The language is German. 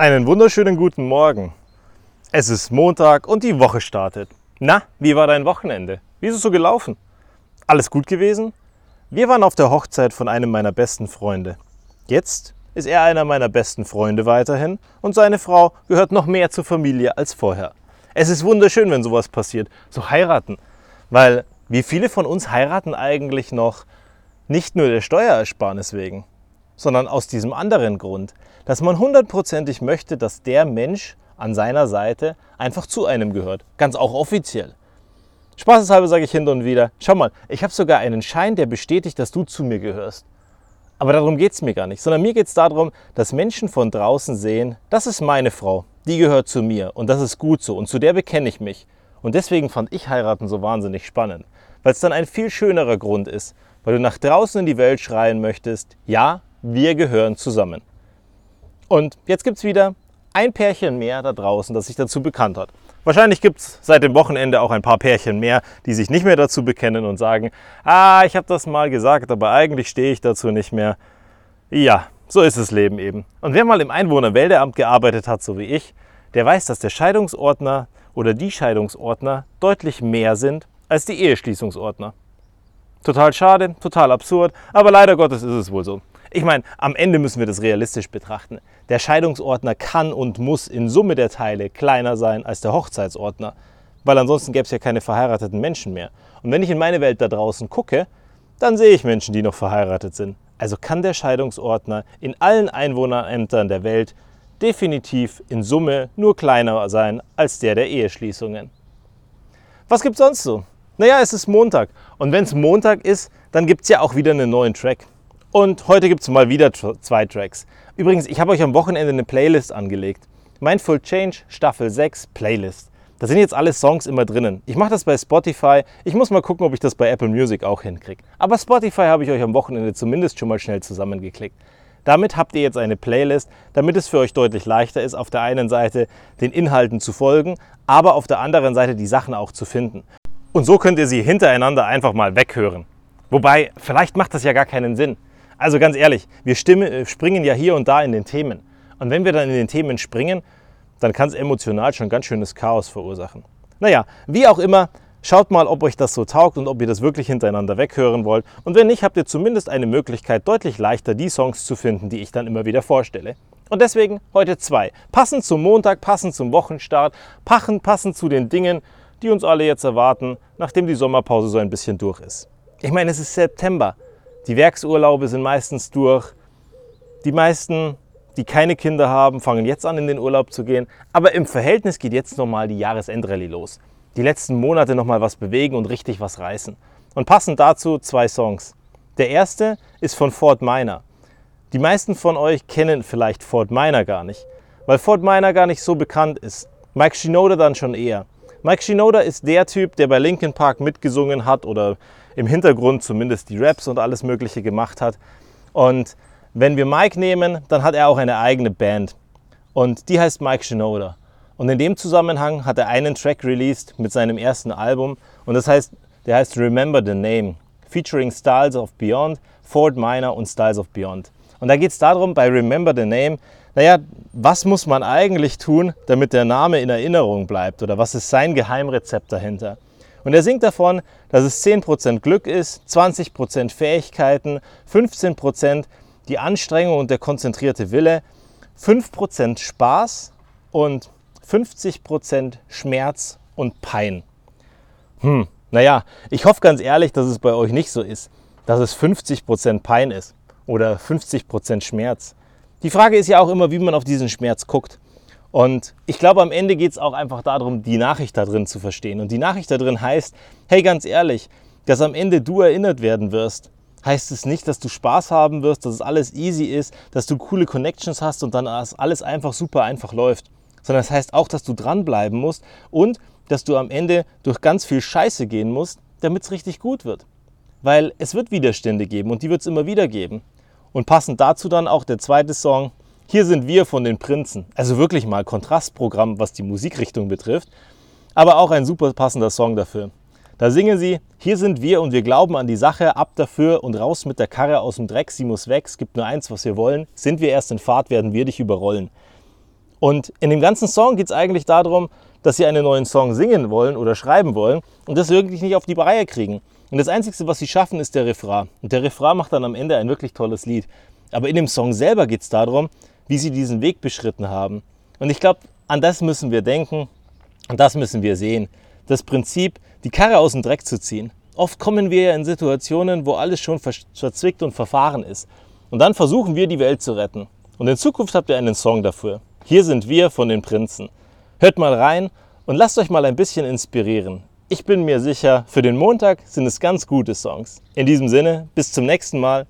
Einen wunderschönen guten Morgen. Es ist Montag und die Woche startet. Na, wie war dein Wochenende? Wie ist es so gelaufen? Alles gut gewesen? Wir waren auf der Hochzeit von einem meiner besten Freunde. Jetzt ist er einer meiner besten Freunde weiterhin und seine Frau gehört noch mehr zur Familie als vorher. Es ist wunderschön, wenn sowas passiert, so heiraten. Weil wie viele von uns heiraten eigentlich noch nicht nur der Steuerersparnis wegen, sondern aus diesem anderen Grund, dass man hundertprozentig möchte, dass der Mensch an seiner Seite einfach zu einem gehört, ganz auch offiziell. Spaßeshalber sage ich hin und wieder, schau mal, ich habe sogar einen Schein, der bestätigt, dass du zu mir gehörst. Aber darum geht es mir gar nicht, sondern mir geht es darum, dass Menschen von draußen sehen, das ist meine Frau, die gehört zu mir und das ist gut so und zu der bekenne ich mich. Und deswegen fand ich heiraten so wahnsinnig spannend, weil es dann ein viel schönerer Grund ist, weil du nach draußen in die Welt schreien möchtest, ja, wir gehören zusammen. Und jetzt gibt es wieder ein Pärchen mehr da draußen, das sich dazu bekannt hat. Wahrscheinlich gibt es seit dem Wochenende auch ein paar Pärchen mehr, die sich nicht mehr dazu bekennen und sagen, ah, ich habe das mal gesagt, aber eigentlich stehe ich dazu nicht mehr. Ja, so ist das Leben eben. Und wer mal im Einwohnermeldeamt gearbeitet hat, so wie ich, der weiß, dass der Scheidungsordner oder die Scheidungsordner deutlich mehr sind als die Eheschließungsordner. Total schade, total absurd, aber leider Gottes ist es wohl so. Ich meine, am Ende müssen wir das realistisch betrachten. Der Scheidungsordner kann und muss in Summe der Teile kleiner sein als der Hochzeitsordner, weil ansonsten gäbe es ja keine verheirateten Menschen mehr. Und wenn ich in meine Welt da draußen gucke, dann sehe ich Menschen, die noch verheiratet sind. Also kann der Scheidungsordner in allen Einwohnerämtern der Welt definitiv in Summe nur kleiner sein als der der Eheschließungen. Was gibt es sonst so? Naja, es ist Montag. Und wenn es Montag ist, dann gibt es ja auch wieder einen neuen Track. Und heute gibt es mal wieder zwei Tracks. Übrigens, ich habe euch am Wochenende eine Playlist angelegt. Mindful Change Staffel 6 Playlist. Da sind jetzt alle Songs immer drinnen. Ich mache das bei Spotify. Ich muss mal gucken, ob ich das bei Apple Music auch hinkriege. Aber Spotify habe ich euch am Wochenende zumindest schon mal schnell zusammengeklickt. Damit habt ihr jetzt eine Playlist, damit es für euch deutlich leichter ist, auf der einen Seite den Inhalten zu folgen, aber auf der anderen Seite die Sachen auch zu finden. Und so könnt ihr sie hintereinander einfach mal weghören. Wobei, vielleicht macht das ja gar keinen Sinn. Also ganz ehrlich, wir äh, springen ja hier und da in den Themen. Und wenn wir dann in den Themen springen, dann kann es emotional schon ganz schönes Chaos verursachen. Naja, wie auch immer, schaut mal, ob euch das so taugt und ob ihr das wirklich hintereinander weghören wollt. Und wenn nicht, habt ihr zumindest eine Möglichkeit, deutlich leichter die Songs zu finden, die ich dann immer wieder vorstelle. Und deswegen heute zwei. Passend zum Montag, passend zum Wochenstart, passend, passend zu den Dingen, die uns alle jetzt erwarten, nachdem die Sommerpause so ein bisschen durch ist. Ich meine, es ist September. Die Werksurlaube sind meistens durch. Die meisten, die keine Kinder haben, fangen jetzt an, in den Urlaub zu gehen. Aber im Verhältnis geht jetzt nochmal die Jahresendrallye los. Die letzten Monate nochmal was bewegen und richtig was reißen. Und passend dazu zwei Songs. Der erste ist von Fort Minor. Die meisten von euch kennen vielleicht Fort Minor gar nicht, weil Fort Minor gar nicht so bekannt ist. Mike Shinoda dann schon eher. Mike Shinoda ist der Typ, der bei Linkin Park mitgesungen hat oder im Hintergrund zumindest die Raps und alles Mögliche gemacht hat. Und wenn wir Mike nehmen, dann hat er auch eine eigene Band. Und die heißt Mike Shinoda. Und in dem Zusammenhang hat er einen Track released mit seinem ersten Album. Und das heißt, der heißt Remember the Name, featuring Styles of Beyond, Fort Minor und Styles of Beyond. Und da geht es darum, bei Remember the Name, naja, was muss man eigentlich tun, damit der Name in Erinnerung bleibt? Oder was ist sein Geheimrezept dahinter? Und er singt davon, dass es 10% Glück ist, 20% Fähigkeiten, 15% die Anstrengung und der konzentrierte Wille, 5% Spaß und 50% Schmerz und Pein. Hm, naja, ich hoffe ganz ehrlich, dass es bei euch nicht so ist, dass es 50% Pein ist oder 50% Schmerz. Die Frage ist ja auch immer, wie man auf diesen Schmerz guckt. Und ich glaube, am Ende geht es auch einfach darum, die Nachricht da drin zu verstehen. Und die Nachricht da drin heißt, hey, ganz ehrlich, dass am Ende du erinnert werden wirst, heißt es nicht, dass du Spaß haben wirst, dass es alles easy ist, dass du coole Connections hast und dann alles einfach super einfach läuft. Sondern es das heißt auch, dass du dranbleiben musst und dass du am Ende durch ganz viel Scheiße gehen musst, damit es richtig gut wird. Weil es wird Widerstände geben und die wird es immer wieder geben. Und passend dazu dann auch der zweite Song, Hier sind wir von den Prinzen. Also wirklich mal Kontrastprogramm, was die Musikrichtung betrifft, aber auch ein super passender Song dafür. Da singen sie, hier sind wir und wir glauben an die Sache, ab dafür und raus mit der Karre aus dem Dreck, sie muss weg, es gibt nur eins, was wir wollen, sind wir erst in Fahrt, werden wir dich überrollen. Und in dem ganzen Song geht es eigentlich darum, dass sie einen neuen Song singen wollen oder schreiben wollen und das wirklich nicht auf die Reihe kriegen. Und das Einzige, was sie schaffen, ist der Refrain. Und der Refrain macht dann am Ende ein wirklich tolles Lied. Aber in dem Song selber geht es darum, wie sie diesen Weg beschritten haben. Und ich glaube, an das müssen wir denken und das müssen wir sehen. Das Prinzip, die Karre aus dem Dreck zu ziehen. Oft kommen wir ja in Situationen, wo alles schon verzwickt und verfahren ist. Und dann versuchen wir, die Welt zu retten. Und in Zukunft habt ihr einen Song dafür. Hier sind wir von den Prinzen. Hört mal rein und lasst euch mal ein bisschen inspirieren. Ich bin mir sicher, für den Montag sind es ganz gute Songs. In diesem Sinne, bis zum nächsten Mal.